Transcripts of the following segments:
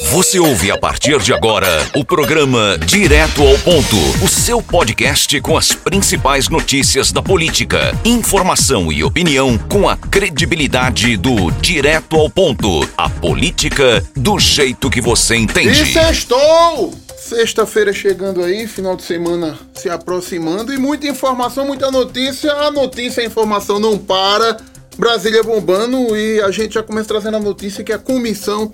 Você ouve a partir de agora o programa Direto ao Ponto, o seu podcast com as principais notícias da política, informação e opinião com a credibilidade do Direto ao Ponto, a política do jeito que você entende. E sextou! Sexta-feira chegando aí, final de semana se aproximando e muita informação, muita notícia. A notícia, a informação não para. Brasília bombando e a gente já começa trazendo a notícia que a comissão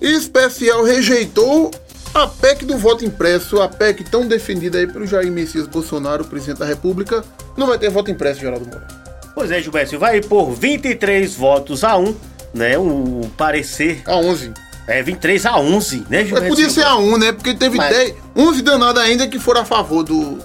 especial rejeitou a PEC do voto impresso, a PEC tão defendida aí pelo Jair Messias Bolsonaro, presidente da República, não vai ter voto impresso, Geraldo Moura. Pois é, Gilberto, vai por 23 votos a 1, né? O parecer. A 11. É, 23 a 11, né, Mas Gilberto? podia ser a 1, né? Porque teve Mas- 10, 11 danados ainda que foram a favor do,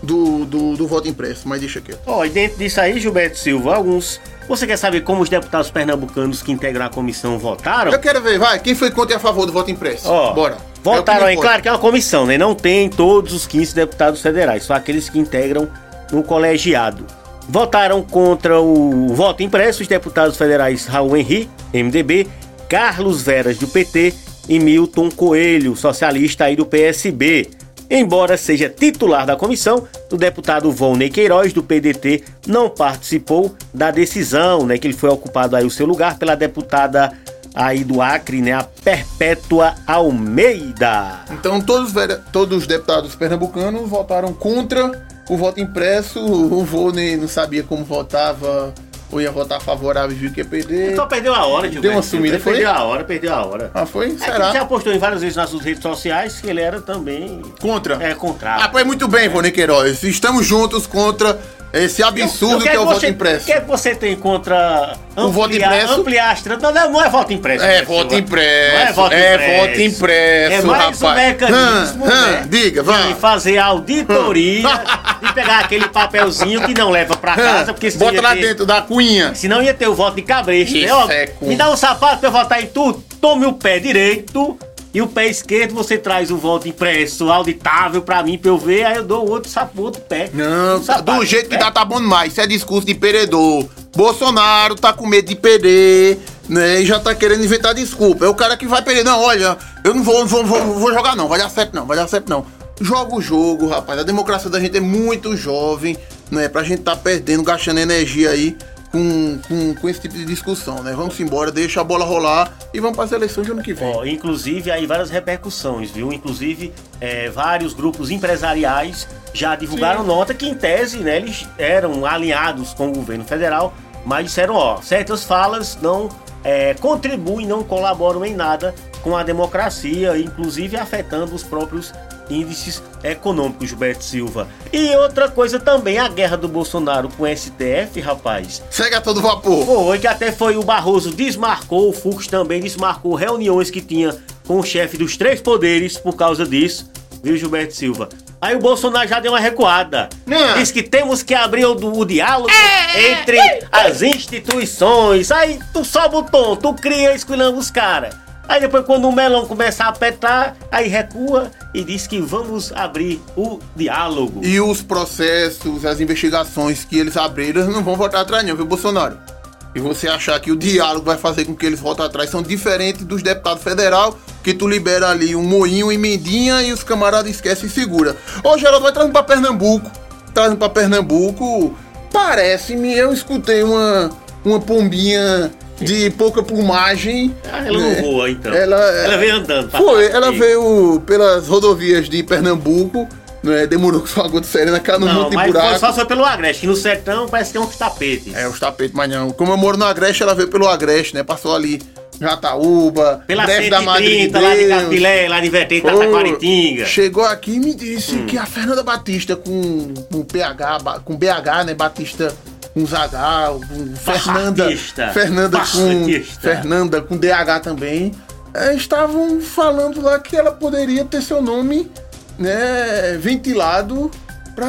do, do, do voto impresso, mas deixa aqui. Ó, e dentro disso aí, Gilberto Silva, alguns. Você quer saber como os deputados pernambucanos que integram a comissão votaram? Eu quero ver, vai, quem foi contra e a favor do voto impresso? Ó, Bora. Votaram É aí, claro que é uma comissão, né? Não tem todos os 15 deputados federais, só aqueles que integram no colegiado. Votaram contra o voto impresso os deputados federais Raul Henri, MDB, Carlos Veras, do PT e Milton Coelho, socialista aí do PSB. Embora seja titular da comissão, o deputado Volney Queiroz, do PDT, não participou da decisão, né? Que ele foi ocupado aí o seu lugar pela deputada aí do Acre, né? A Perpétua Almeida. Então todos, todos os deputados pernambucanos votaram contra o voto impresso. O Volney não sabia como votava, ou ia votar favorável e viu que ia perder. Então perdeu a hora, Gilberto. Deu uma sumida, foi? Perdeu a hora, perdeu a hora. Ah, foi? É Será? já postou em várias vezes nas suas redes sociais que ele era também Contra? é Ah, contrário. pois muito bem, Volney Queiroz. Estamos juntos contra esse absurdo O que é o voto você, impresso. O que é que você tem contra O voto impresso? ampliar as trans- não, não, é voto impresso. É voto impresso. Não é voto é impresso. voto impresso, É mais rapaz. um mecanismo, hã, né? diga, vai. De fazer auditoria e pegar aquele papelzinho que não leva pra casa, porque senão Bota lá ter- dentro da cunha. Senão ia ter o voto de cabresto, né? Ó, é Me dá um sapato pra eu votar em tudo. Tome o pé direito e o pé esquerdo você traz o voto impresso, auditável pra mim, pra eu ver. Aí eu dou o outro sapato, outro pé. Não, Um sapato, do jeito que né? dá tá bom demais. Isso é discurso de perdedor. Bolsonaro tá com medo de perder, né? E já tá querendo inventar desculpa. É o cara que vai perder. Não, olha, eu não vou, não vou, vou, vou jogar não. Vai dar certo não, vai dar certo não. Joga o jogo, rapaz. A democracia da gente é muito jovem, né? Pra gente tá perdendo, gastando energia aí com, com, com esse tipo de discussão, né? Vamos embora, deixa a bola rolar e vamos para as eleições de ano que vem. Ó, inclusive, aí várias repercussões, viu? Inclusive, é, vários grupos empresariais já divulgaram Sim. nota que, em tese, né, eles eram alinhados com o governo federal, mas disseram, ó, certas falas não é, contribuem, não colaboram em nada com a democracia, inclusive afetando os próprios índices econômicos, Gilberto Silva. E outra coisa também, a guerra do Bolsonaro com o STF, rapaz, Segue a todo vapor. foi que até foi o Barroso desmarcou, o Fux também desmarcou reuniões que tinha com o chefe dos três poderes por causa disso, viu, Gilberto Silva? Aí o Bolsonaro já deu uma recuada. Não. Diz que temos que abrir o, o diálogo entre as instituições. Aí tu sobe o tom, tu cria esculhando os caras. Aí depois quando o melão começa a apertar, aí recua e diz que vamos abrir o diálogo. E os processos, as investigações que eles abriram, não vão voltar atrás, não, viu, Bolsonaro? E você achar que o diálogo vai fazer com que eles voltem atrás são diferentes dos deputados federal, que tu libera ali um moinho, emendinha e os camaradas esquecem e segura. Ô, Geraldo, vai trazendo pra Pernambuco. Trazendo pra Pernambuco. Parece-me, eu escutei uma, uma pombinha de pouca plumagem. Ah, ela não voa, então. Ela, Ela veio andando Foi, ela E- veio pelas rodovias de Pernambuco, né? Demorou com sua gota serena, caiu no Não, monte de buraco. só foi pelo Agreste, que no sertão parece que tem uns tapetes. É, os tapetes, mas não. Como eu moro no Agreste, ela veio pelo Agreste, né? Passou ali Jataúba, Pela desce da Madre de 130, lá de. Capilé, lá de Vertente, Taquaritinga. Chegou aqui e me disse Hum. que a Fernanda Batista com, com PH, com BH, né? Batista com Zagal, com Fernanda. Fernanda com. Fernanda com DH também. é, estavam falando lá que ela poderia ter seu nome, né, ventilado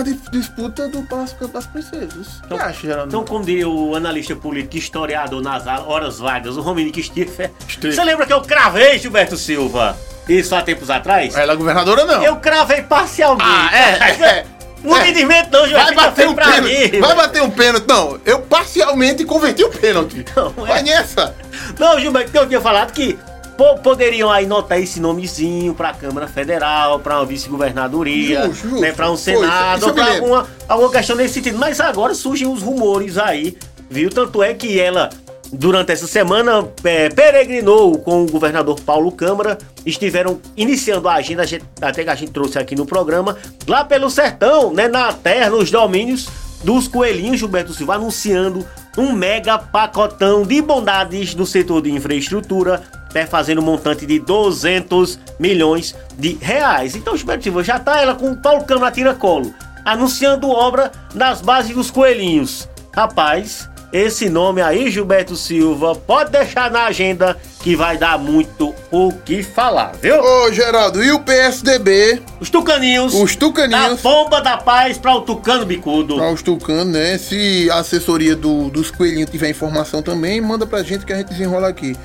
di- disputa do Palácio das Princesas. O que acha, Geraldo? Então, como diria o analista político historiador nas horas vagas, o Rominique Stiffer. Stiffer. Você lembra que eu cravei, Gilberto Silva? Isso há tempos atrás? Ela é governadora, não. Eu cravei parcialmente. Ah, é, é. Não É. me desmente não, Gilberto. Vai bater um pênalti. mim. Vai bater um pênalti. Não, eu parcialmente converti o pênalti. Não, é. Vai nessa. Não, Gilberto, eu tinha falado que poderiam aí notar esse nomezinho pra Câmara Federal, pra uma vice-governadoria, né, pra um Senado, ou pra alguma, alguma questão nesse sentido. Mas agora surgem os rumores aí, viu? Tanto é que ela durante essa semana é, peregrinou com o governador Paulo Câmara, estiveram iniciando a agenda, a gente, até que a gente trouxe aqui no programa, lá pelo sertão, né, na terra, nos domínios dos coelhinhos, Gilberto Silva anunciando um mega pacotão de bondades do setor de infraestrutura, né, fazendo um montante de 200 milhões de reais. Então, Gilberto Silva já tá ela com o Paulo Câmara tira colo, anunciando obra nas bases dos coelhinhos. Rapaz, esse nome aí, Gilberto Silva, pode deixar na agenda que vai dar muito o que falar, viu? Ô, Geraldo, e o PSDB? Os tucaninhos. Os tucaninhos. Da bomba da paz para o tucano bicudo. Para os tucanos, né? Se a assessoria do, dos coelhinhos tiver informação também, manda pra gente que a gente desenrola aqui.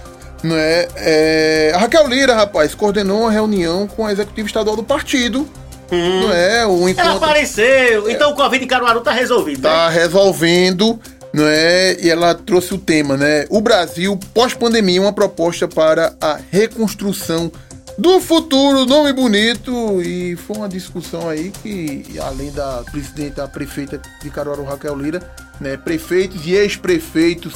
Não é? é... A Raquel Lira, rapaz, coordenou uma reunião com a executiva estadual do partido. Hum. Não é? O encontro... Ela apareceu. Então o Covid em Caruaru tá resolvido. Tá né? resolvendo não é? E ela trouxe o tema, né? O Brasil pós-pandemia, uma proposta para a reconstrução do futuro, nome bonito. E foi uma discussão aí que, além da presidente, da prefeita de Caruaru, Raquel Lira, né? Prefeitos e ex-prefeitos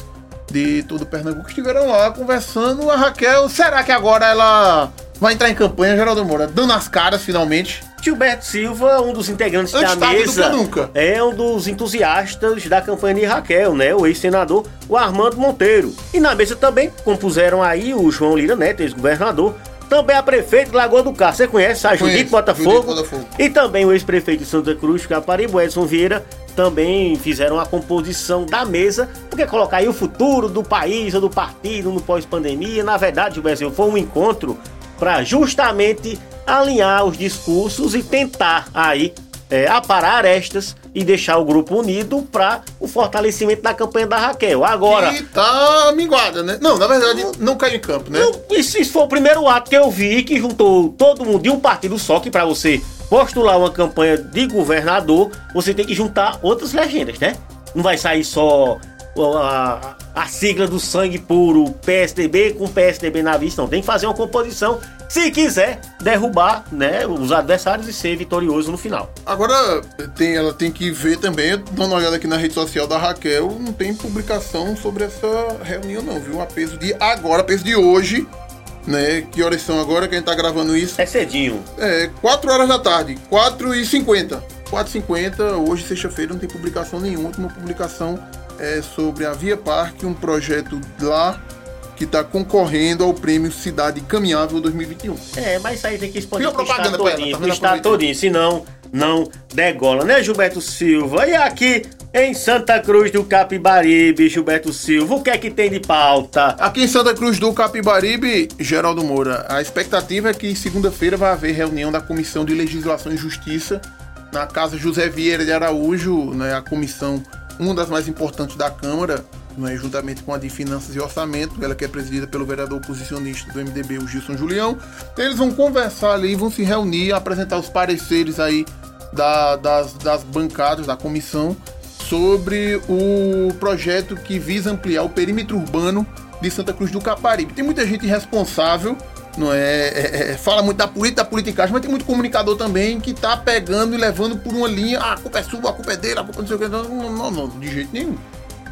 de todo Pernambuco estiveram lá conversando. A Raquel, será que agora ela vai entrar em campanha, Geraldo Moura? Dando as caras finalmente Gilberto Silva, um dos integrantes Antes da mesa, nunca. é um dos entusiastas da campanha de Raquel, né? O ex-senador, o Armando Monteiro. E na mesa também compuseram aí o João Lira Neto, ex-governador, também a prefeita de Lagoa do Carro, você conhece a Judite Botafogo, Botafogo, e também o ex-prefeito de Santa Cruz, Caparibo, Edson Vieira, também fizeram a composição da mesa, porque colocar aí o futuro do país ou do partido no pós-pandemia, na verdade, o Brasil foi um encontro para justamente alinhar os discursos e tentar aí é, aparar arestas e deixar o grupo unido para o fortalecimento da campanha da Raquel. Agora. E tá minguada, né? Não, na verdade, não, não caiu em campo, né? Não, isso, isso, foi o primeiro ato que eu vi que juntou todo mundo de um partido só, que para você postular uma campanha de governador, você tem que juntar outras legendas, né? Não vai sair só a, a sigla do sangue puro PSDB com PSDB na vista, não. Tem que fazer uma composição se quiser derrubar né, os adversários e ser vitorioso no final. Agora, tem, ela tem que ver também, dando uma olhada aqui na rede social da Raquel, não tem publicação sobre essa reunião não, viu? A peso de agora, a peso de hoje, né? Que horas são agora que a gente tá gravando isso? É cedinho. É, 4 horas da tarde, 4 e 50 4h50, hoje, sexta-feira, não tem publicação nenhuma. Última publicação é sobre a Via Parque, um projeto lá que está concorrendo ao prêmio Cidade Caminhável 2021. É, mas isso aí tem que expandir o estado todinho, tá estado todinho, senão não degola, né, Gilberto Silva? E aqui em Santa Cruz do Capibaribe, Gilberto Silva, o que é que tem de pauta? Aqui em Santa Cruz do Capibaribe, Geraldo Moura, a expectativa é que segunda-feira vai haver reunião da Comissão de Legislação e Justiça na Casa José Vieira de Araújo, né, a comissão, uma das mais importantes da Câmara, né, juntamente com a de Finanças e Orçamento, ela que é presidida pelo vereador oposicionista do MDB, o Gilson Julião. Eles vão conversar ali, vão se reunir, apresentar os pareceres aí da, das, das bancadas, da comissão, sobre o projeto que visa ampliar o perímetro urbano de Santa Cruz do Caparibe. Tem muita gente responsável não é, é, é, fala muito da política, da politicagem, mas tem muito comunicador também que tá pegando e levando por uma linha, ah, a culpa é sua, a culpa é dele, a culpa não sei o que. Não, não, não, de jeito nenhum.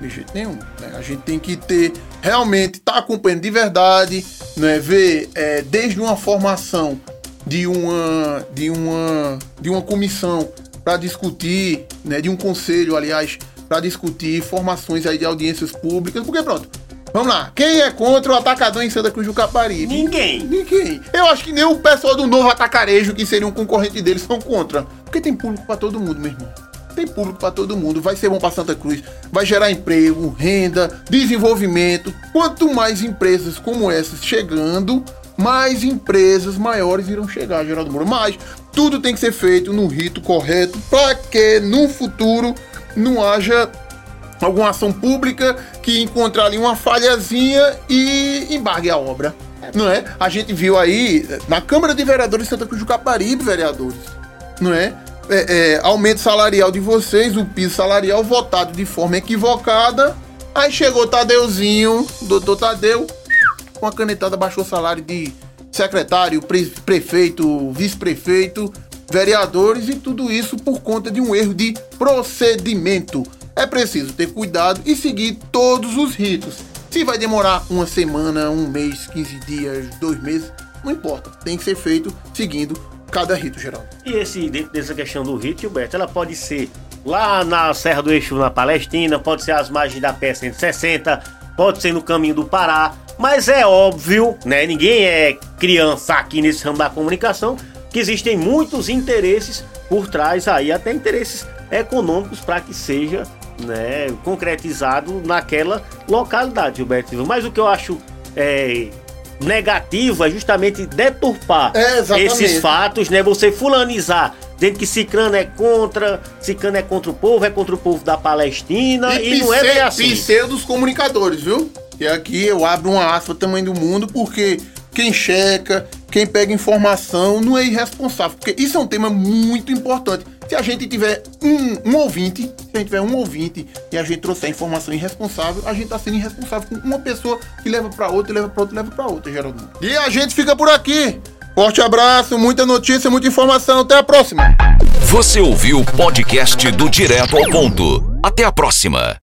De jeito nenhum. Né? A gente tem que ter, realmente, tá acompanhando de verdade, né? ver é, desde uma formação de uma, de uma, de uma comissão para discutir, né? de um conselho, aliás, para discutir formações aí de audiências públicas, porque pronto, Vamos lá. Quem é contra o atacador em Santa Cruz do Caparibe? Ninguém. Ninguém. Eu acho que nem o pessoal do novo atacarejo, que seria um concorrente deles, são contra. Porque tem público para todo mundo, meu irmão. Tem público para todo mundo. Vai ser bom para Santa Cruz. Vai gerar emprego, renda, desenvolvimento. Quanto mais empresas como essas chegando, mais empresas maiores irão chegar, Geraldo Moura. Mas tudo tem que ser feito no rito correto para que no futuro não haja alguma ação pública que encontrar ali uma falhazinha e embargue a obra. Não é? A gente viu aí na Câmara de Vereadores de Santa Cruz do Caparibe, vereadores, não é? É, é, aumento salarial de vocês, o piso salarial votado de forma equivocada. Aí chegou Tadeuzinho, doutor Tadeu, com a canetada baixou o salário de secretário, pre prefeito, vice-prefeito, vereadores e tudo isso por conta de um erro de procedimento. É preciso ter cuidado e seguir todos os ritos. Se vai demorar uma semana, um mês, 15 dias, dois meses, não importa. Tem que ser feito seguindo cada rito, Geraldo. E esse, dentro dessa questão do rito, Gilberto, ela pode ser lá na Serra do Eixo, na Palestina, pode ser às margens da P-160, pode ser no caminho do Pará, mas é óbvio, né? Ninguém é criança aqui nesse ramo da comunicação, que existem muitos interesses por trás aí, até interesses econômicos para que seja né, concretizado naquela localidade, Gilberto. Mas o que eu acho é, negativo é justamente deturpar É, esses fatos, né? Você fulanizar, dizendo que Cicrano é contra, Cicrano é contra o povo, é contra o povo da Palestina, e, não é bem assim. dos comunicadores, viu? E aqui eu abro uma aspa tamanho do mundo, porque quem checa, quem pega informação não é irresponsável, porque isso é um tema muito importante. Se a gente tiver um, um ouvinte, se a gente tiver um ouvinte e a gente trouxer informação irresponsável, a gente tá sendo irresponsável com uma pessoa que leva para outra, leva para outra, leva para outra, Geraldo. E a gente fica por aqui. Forte abraço, muita notícia, muita informação. Até a próxima. Você ouviu o podcast do Direto ao Ponto. Até a próxima.